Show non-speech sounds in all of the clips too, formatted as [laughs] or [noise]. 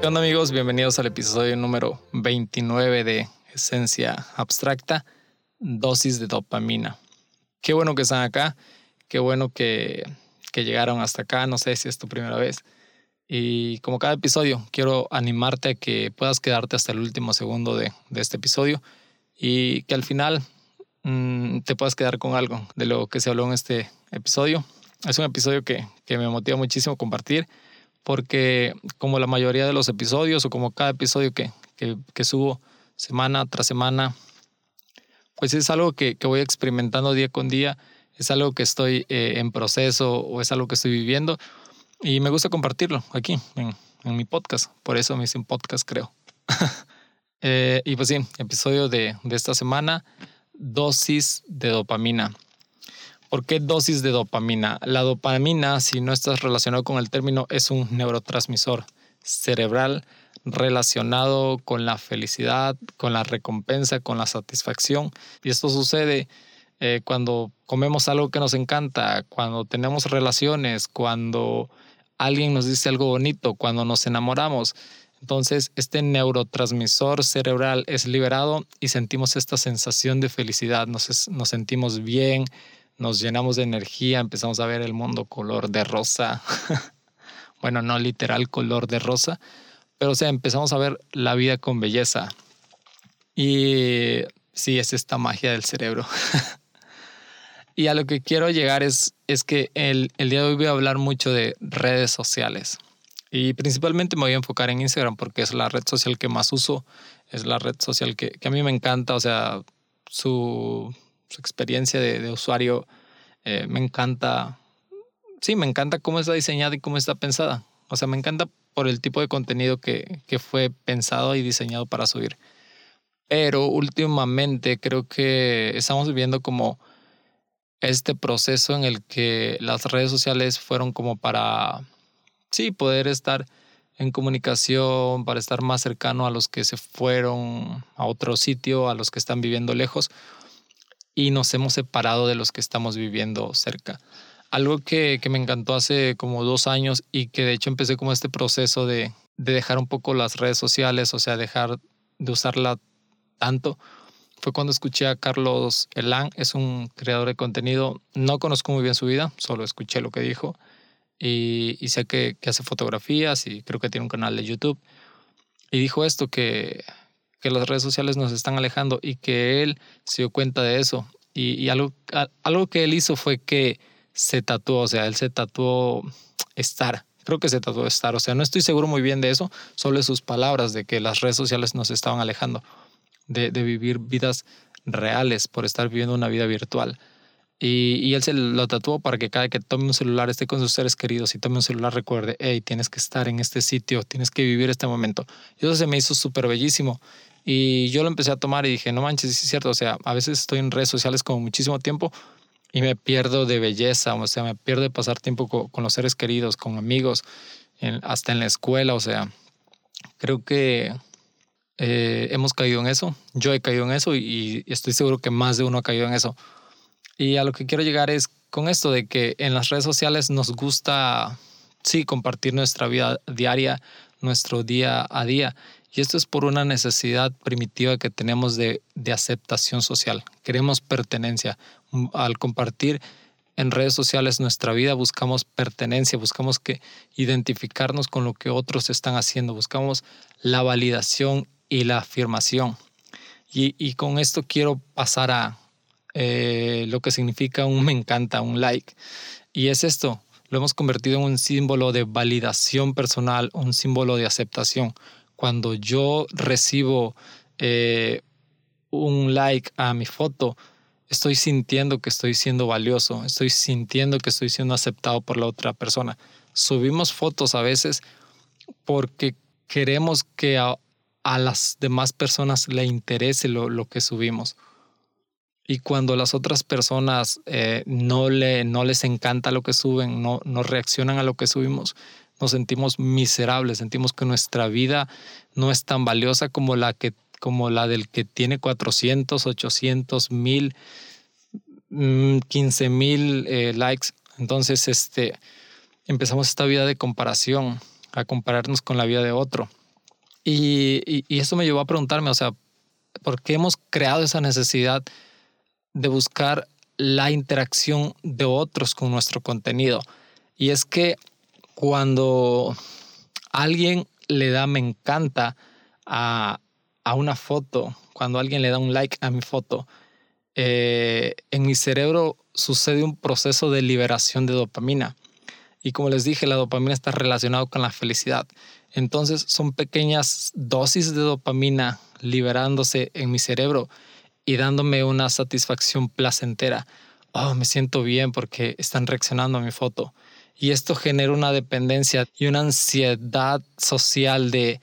¿Qué amigos? Bienvenidos al episodio número 29 de Esencia Abstracta, dosis de dopamina. Qué bueno que están acá, qué bueno que, que llegaron hasta acá, no sé si es tu primera vez. Y como cada episodio, quiero animarte a que puedas quedarte hasta el último segundo de, de este episodio y que al final mmm, te puedas quedar con algo de lo que se habló en este episodio. Es un episodio que, que me motiva muchísimo compartir porque como la mayoría de los episodios o como cada episodio que, que, subo semana tras semana, pues es algo que, que, voy experimentando día con día, es algo que estoy eh, en proceso o es algo que estoy viviendo y me gusta compartirlo aquí en, en mi podcast. Por eso me hice un podcast, creo. [laughs] eh, y pues sí, episodio de, de esta semana, dosis de dopamina. ¿Por qué dosis de dopamina? La dopamina, si no estás relacionado con el término, es un neurotransmisor cerebral relacionado con la felicidad, con la recompensa, con la satisfacción. Y esto sucede eh, cuando comemos algo que nos encanta, cuando tenemos relaciones, cuando alguien nos dice algo bonito, cuando nos enamoramos. Entonces, este neurotransmisor cerebral es liberado y sentimos esta sensación de felicidad, nos, sentimos bien, nos llenamos de energía, empezamos a ver el mundo color de rosa. [laughs] bueno, no literal color de rosa, pero o sea, empezamos a ver la vida con belleza. Y sí, es esta magia del cerebro. [laughs] Y a lo que quiero llegar es, es que el, el día de hoy voy a hablar mucho de redes sociales. Y principalmente me voy a enfocar en Instagram porque es la red social que más uso, es la red social que, que a mí me encanta, o sea, su, su experiencia de, usuario eh, me encanta. Sí, me encanta cómo está diseñada y cómo está pensada. O sea, me encanta por el tipo de contenido que, que fue pensado y diseñado para subir. Pero últimamente creo que estamos viviendo como este proceso en el que las redes sociales fueron como para, sí, poder estar en comunicación, para estar más cercano a los que se fueron a otro sitio, a los que están viviendo lejos, y nos hemos separado de los que estamos viviendo cerca. Algo que, que me encantó hace como dos años y que de hecho empecé como este proceso de, de dejar un poco las redes sociales, o sea, dejar de usarla tanto, fue cuando escuché a Carlos Elán, es un creador de contenido, no conozco muy bien su vida, solo escuché lo que dijo y, sé que, hace fotografías y creo que tiene un canal de YouTube. Y dijo esto, que, que las redes sociales nos están alejando y que él se dio cuenta de eso. Y, y algo, algo que él hizo fue que se tatuó, o sea, él se tatuó estar. Creo que se tatuó estar, o sea, no estoy seguro muy bien de eso, solo sus palabras de que las redes sociales nos estaban alejando de, de vivir vidas reales por estar viviendo una vida virtual. Y, él se lo tatuó para que cada que tome un celular esté con sus seres queridos y tome un celular recuerde, hey, tienes que estar en este sitio, tienes que vivir este momento. Y eso se me hizo súper bellísimo. Y yo lo empecé a tomar y dije, no manches, es cierto, o sea, a veces estoy en redes sociales como muchísimo tiempo y me pierdo de belleza, o sea, me pierdo de pasar tiempo con, los seres queridos, con amigos, hasta en la escuela, o sea, creo que eh, hemos caído en eso, yo he caído en eso y, y, estoy seguro que más de uno ha caído en eso. Y a lo que quiero llegar es con esto de que en las redes sociales nos gusta, sí, compartir nuestra vida diaria, nuestro día a día. Y esto es por una necesidad primitiva que tenemos de, de aceptación social. Queremos pertenencia. Al compartir en redes sociales nuestra vida buscamos pertenencia, buscamos que identificarnos con lo que otros están haciendo, buscamos la validación y la afirmación. Y, y con esto quiero pasar a eh, lo que significa un me encanta, un like. Y es esto, lo hemos convertido en un símbolo de validación personal, un símbolo de aceptación. Cuando yo recibo eh, un like a mi foto, estoy sintiendo que estoy siendo valioso, estoy sintiendo que estoy siendo aceptado por la otra persona. Subimos fotos a veces porque queremos que a, a las demás personas le interese lo, lo, que subimos. Y cuando las otras personas eh, no, le, no les encanta lo que suben, no, no reaccionan a lo que subimos, nos sentimos miserables, sentimos que nuestra vida no es tan valiosa como la, que, como la del que tiene 400, 800, 1000 15 mm, mil eh, likes. Entonces, este, empezamos esta vida de comparación, a compararnos con la vida de otro. Y, y, y eso me llevó a preguntarme, o sea, ¿por qué hemos creado esa necesidad de buscar la interacción de otros con nuestro contenido? Y es que cuando alguien le da me encanta a, a una foto, cuando alguien le da un like a mi foto, eh, en mi cerebro sucede un proceso de liberación de dopamina. Y como les dije, la dopamina está relacionada con la felicidad. Entonces son pequeñas dosis de dopamina liberándose en mi cerebro y dándome una satisfacción placentera. Oh, me siento bien porque están reaccionando a mi foto. Y esto genera una dependencia y una ansiedad social de,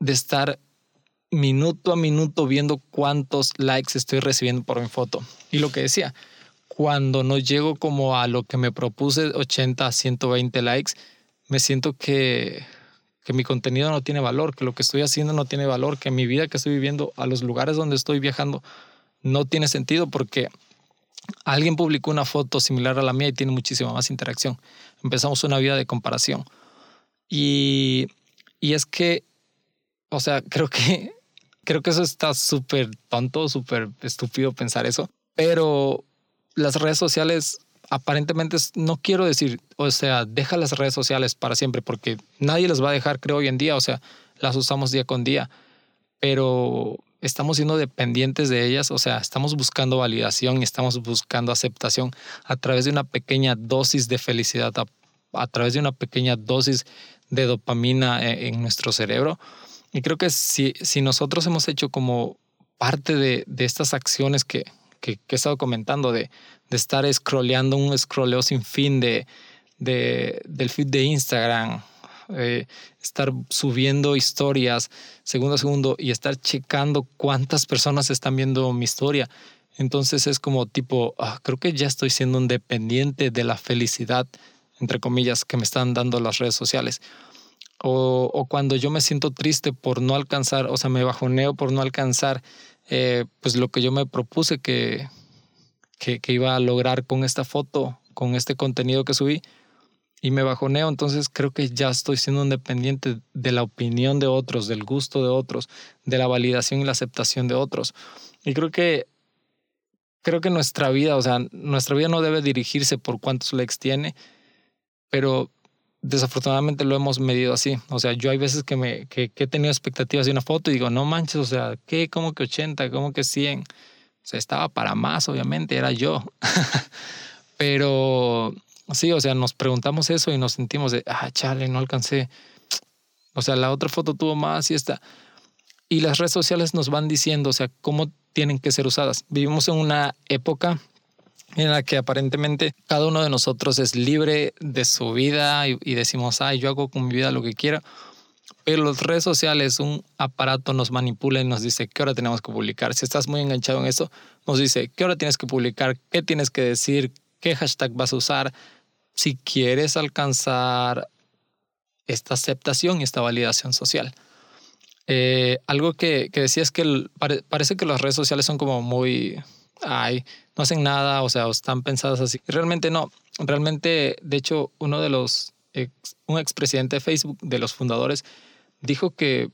de estar minuto a minuto viendo cuántos likes estoy recibiendo por mi foto. Y lo que decía, cuando no llego como a lo que me propuse, 80 a 120 likes, me siento que, que mi contenido no tiene valor, que lo que estoy haciendo no tiene valor, que mi vida que estoy viviendo, a los lugares donde estoy viajando, no tiene sentido porque alguien publicó una foto similar a la mía y tiene muchísima más interacción. Empezamos una vida de comparación. Y, y es que, o sea, [laughs] creo que creo que eso está súper tonto, súper estúpido pensar eso, pero las redes sociales aparentemente no quiero decir, o sea, deja las redes sociales para siempre porque nadie las va a dejar, creo, hoy en día, o sea, las usamos día con día, pero estamos siendo dependientes de ellas, o sea, estamos buscando validación y estamos buscando aceptación a través de una pequeña dosis de felicidad, a, través de una pequeña dosis de dopamina eh, en nuestro cerebro. Y creo que si, si nosotros hemos hecho como parte de, de estas acciones que, que, he estado comentando, de, de estar scrolleando un scrolleo sin fin de, de, del feed de Instagram, eh, estar subiendo historias segundo a segundo y estar checando cuántas personas están viendo mi historia. Entonces es como tipo, ah, creo que ya estoy siendo un dependiente de la felicidad, entre comillas, que me están dando las redes sociales o, cuando yo me siento triste por no alcanzar, o sea, me bajoneo por no alcanzar, eh, pues lo que yo me propuse que, que, iba a lograr con esta foto, con este contenido que subí, y me bajoneo, entonces creo que ya estoy siendo independiente de la opinión de otros, del gusto de otros, de la validación y la aceptación de otros. Y creo que creo que nuestra vida, o sea, nuestra vida no debe dirigirse por cuántos likes tiene, pero desafortunadamente lo hemos medido así. O sea, yo hay veces que, me, que, he tenido expectativas de una foto y digo, no manches, o sea, ¿qué? ¿Cómo que 80? ¿Cómo que 100? O sea, estaba para más, obviamente, era yo. [laughs] Pero sí, o sea, nos preguntamos eso y nos sentimos de, ah, chale, no alcancé. O sea, la otra foto tuvo más y esta. Y las redes sociales nos van diciendo, o sea, cómo tienen que ser usadas. Vivimos en una época en la que aparentemente cada uno de nosotros es libre de su vida y, decimos, ay, yo hago con mi vida lo que quiera. Pero las redes sociales, un aparato nos manipula y nos dice qué hora tenemos que publicar. Si estás muy enganchado en eso, nos dice qué hora tienes que publicar, qué tienes que decir, qué hashtag vas a usar. Si quieres alcanzar esta aceptación y esta validación social. Eh, algo que, que decía es que parece que las redes sociales son como muy, ay, no hacen nada, o sea, están pensadas así. Realmente no. Realmente, de hecho, uno de los, ex, un expresidente de Facebook, de los fundadores, dijo que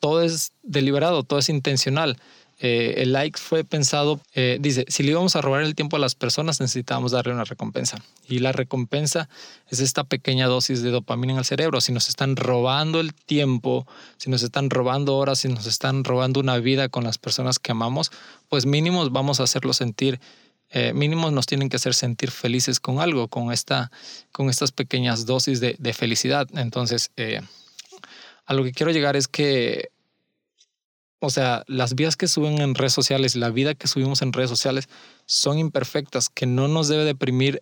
todo es deliberado, todo es intencional. Eh, el like fue pensado, eh, dice, si le íbamos a robar el tiempo a las personas, necesitábamos darle una recompensa. Y la recompensa es esta pequeña dosis de dopamina en el cerebro. Si nos están robando el tiempo, si nos están robando horas, si nos están robando una vida con las personas que amamos, pues mínimos vamos a hacerlo sentir. Eh, mínimos nos tienen que hacer sentir felices con algo, con, esta, con estas pequeñas dosis de, de felicidad. Entonces, a lo que quiero llegar es que o sea, las vidas que suben en redes sociales, la vida que subimos en redes sociales son imperfectas, que no nos debe deprimir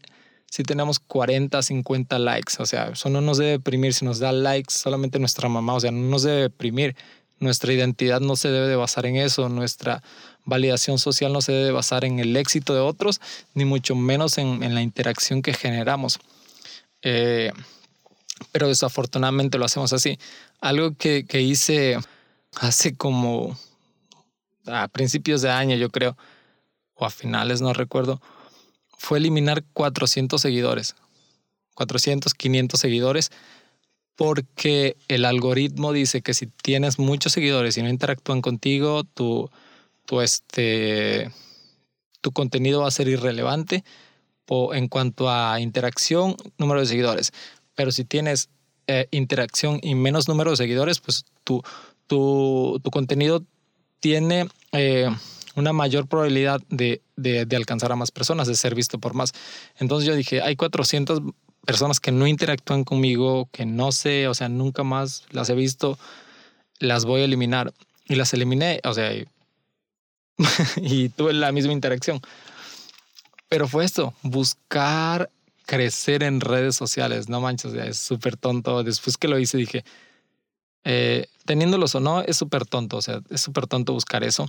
si tenemos 40, 50 likes. O sea, eso no nos debe deprimir si nos da likes solamente nuestra mamá. O sea, no nos debe deprimir. Nuestra identidad no se debe de basar en eso. Nuestra validación social no se debe basar en el éxito de otros, ni mucho menos en, la interacción que generamos. Eh, pero desafortunadamente lo hacemos así. Algo que, que hice hace como a principios de año, yo creo, o a finales, no recuerdo, fue eliminar 400 seguidores. 400, 500 seguidores, porque el algoritmo dice que si tienes muchos seguidores y no interactúan contigo, tu, tu, este, tu contenido va a ser irrelevante en cuanto a interacción, número de seguidores. Pero si tienes eh, interacción y menos número de seguidores, pues tu, tu, tu contenido tiene eh, una mayor probabilidad de, de, alcanzar a más personas, de ser visto por más. Entonces yo dije, hay 400 personas que no interactúan conmigo, que no sé, o sea, nunca más las he visto, las voy a eliminar. Y las eliminé, o sea, y, [laughs] y tuve la misma interacción. Pero fue esto, buscar crecer en redes sociales, no manches, es súper tonto. Después que lo hice dije, eh, teniéndolos o no, es súper tonto, o sea, es súper tonto buscar eso,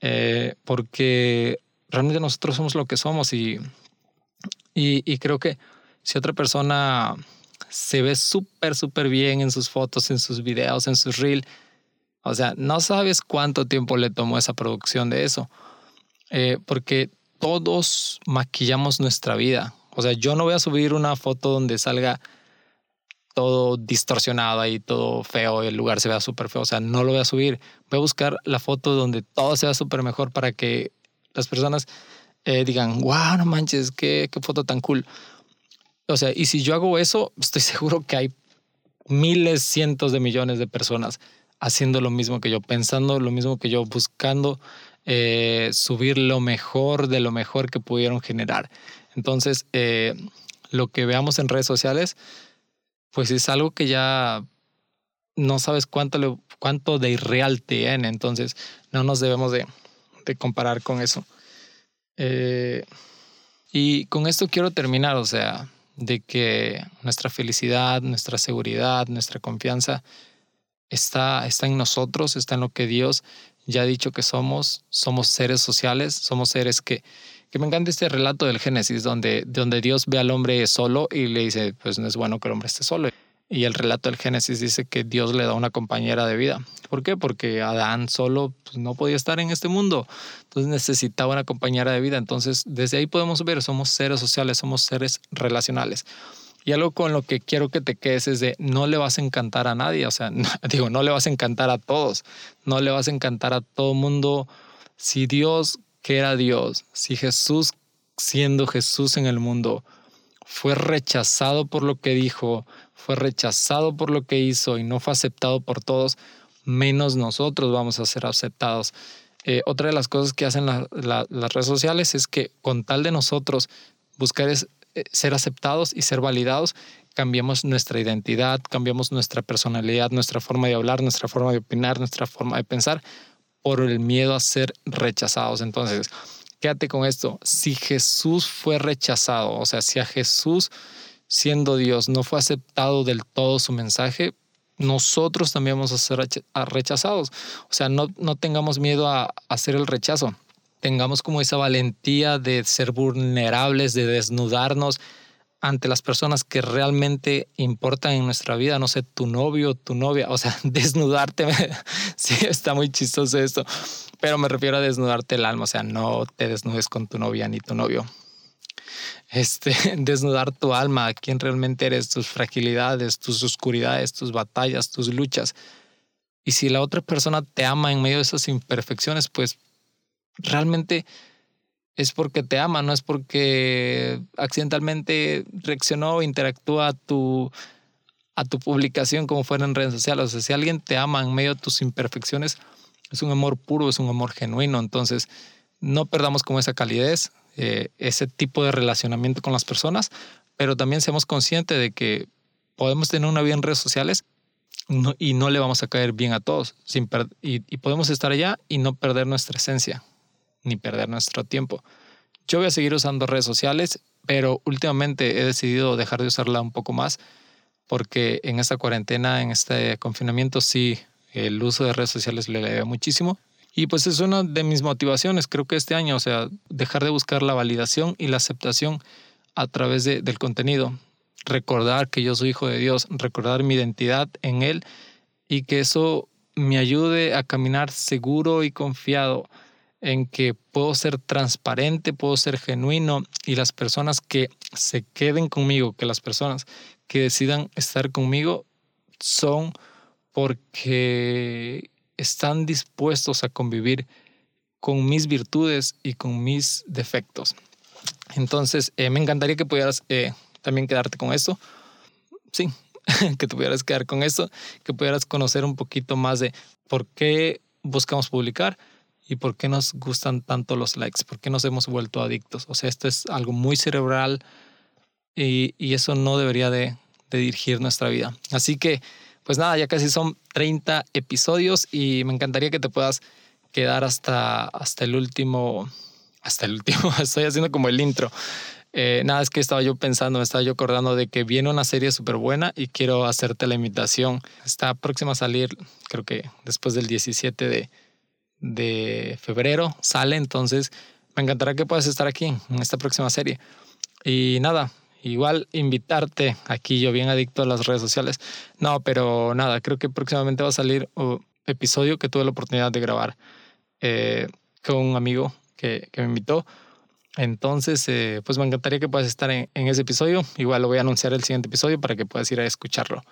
eh, porque realmente nosotros somos lo que somos y, y, creo que si otra persona se ve súper, súper bien en sus fotos, en sus videos, en sus reels, o sea, no sabes cuánto tiempo le tomó esa producción de eso, eh, porque todos maquillamos nuestra vida. O sea, yo no voy a subir una foto donde salga todo distorsionado y todo feo el lugar se vea súper feo. O sea, no lo voy a subir. Voy a buscar la foto donde todo sea súper mejor para que las personas eh, digan, wow, no manches, qué, qué foto tan cool. O sea, y si yo hago eso, estoy [laughs] seguro que hay miles, cientos de millones de personas haciendo lo mismo que yo, pensando lo mismo que yo, buscando eh, subir lo mejor de lo mejor que pudieron generar. Entonces, eh, lo que veamos en redes sociales, pues es algo que ya no sabes cuánto, cuánto de irreal tiene, entonces no nos debemos de, comparar con eso. Eh, y con esto quiero terminar, o sea, de que nuestra felicidad, nuestra seguridad, nuestra confianza está, está en nosotros, está en lo que Dios ya ha dicho que somos, somos seres sociales, somos seres que que me encanta este relato del Génesis, donde, donde Dios ve al hombre solo y le dice, pues no es bueno que el hombre esté solo. Y el relato del Génesis dice que Dios le da una compañera de vida. ¿Por qué? Porque Adán solo pues, no podía estar en este mundo. Entonces necesitaba una compañera de vida. Entonces desde ahí podemos ver, somos seres sociales, somos seres relacionales. Y algo con lo que quiero que te quedes es de no le vas a encantar a nadie. O sea, [laughs] digo, no le vas a encantar a todos. No le vas a encantar a todo mundo. Si Dios era Dios, si Jesús, siendo Jesús en el mundo, fue rechazado por lo que dijo, fue rechazado por lo que hizo y no fue aceptado por todos, menos nosotros vamos a ser aceptados. Eh, otra de las cosas que hacen las redes sociales es que con tal de nosotros buscar es, eh, ser aceptados y ser validados, cambiamos nuestra identidad, cambiamos nuestra personalidad, nuestra forma de hablar, nuestra forma de opinar, nuestra forma de pensar, por el miedo a ser rechazados. Entonces, quédate con esto. Si Jesús fue rechazado, o sea, si a Jesús siendo Dios no fue aceptado del todo su mensaje, nosotros también vamos a ser rechazados. O sea, no, no tengamos miedo a hacer el rechazo. Tengamos como esa valentía de ser vulnerables, de desnudarnos ante las personas que realmente importan en nuestra vida, no sé, tu novio, tu novia, o sea, [laughs] desnudarte, [laughs] sí, está muy chistoso esto, pero me refiero a desnudarte el alma, o sea, no te desnudes con tu novia ni tu novio. Este, [laughs] desnudar tu alma, quién realmente eres, tus fragilidades, tus oscuridades, tus batallas, tus luchas. Y si la otra persona te ama en medio de esas imperfecciones, pues realmente es porque te ama, no es porque accidentalmente reaccionó o interactúa a tu, a tu publicación como fuera en redes sociales. Si alguien te ama en medio de tus imperfecciones, es un amor puro, es un amor genuino. Entonces, no perdamos como esa calidez, eh, ese tipo de relacionamiento con las personas, pero también seamos conscientes de que podemos tener una vida en redes sociales y no le vamos a caer bien a todos. Sin y podemos estar allá y no perder nuestra esencia ni perder nuestro tiempo. Yo voy a seguir usando redes sociales, pero últimamente he decidido dejar de usarla un poco más porque en esta cuarentena, en este confinamiento, sí, el uso de redes sociales le veo muchísimo. Y pues es una de mis motivaciones, creo que este año, o sea, dejar de buscar la validación y la aceptación a través de, del contenido. Recordar que yo soy hijo de Dios, recordar mi identidad en Él y que eso me ayude a caminar seguro y confiado en que puedo ser transparente, puedo ser genuino y las personas que se queden conmigo, que las personas que decidan estar conmigo son porque están dispuestos a convivir con mis virtudes y con mis defectos. Entonces, eh, me encantaría que pudieras eh, también quedarte con esto. Sí, [laughs] que te pudieras quedar con esto, que pudieras conocer un poquito más de por qué buscamos publicar y por qué nos gustan tanto los likes, por qué nos hemos vuelto adictos. O sea, esto es algo muy cerebral y, y eso no debería de, dirigir nuestra vida. Así que, pues nada, ya casi son 30 episodios y me encantaría que te puedas quedar hasta, hasta el último, hasta el último, [laughs] estoy haciendo como el intro. Eh, nada, es que estaba yo pensando, me estaba yo acordando de que viene una serie súper buena y quiero hacerte la invitación. Está próxima a salir, creo que después del 17 de, de febrero sale, entonces me encantará que puedas estar aquí en esta próxima serie. Y nada, igual invitarte aquí, yo bien adicto a las redes sociales. No, pero nada, creo que próximamente va a salir un episodio que tuve la oportunidad de grabar eh, con un amigo que, que, me invitó. Entonces, eh, pues me encantaría que puedas estar en, en ese episodio. Igual lo voy a anunciar el siguiente episodio para que puedas ir a escucharlo.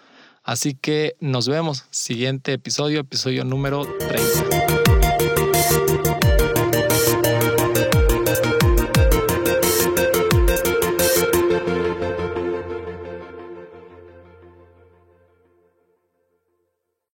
Así que nos vemos. Siguiente episodio, episodio número 30.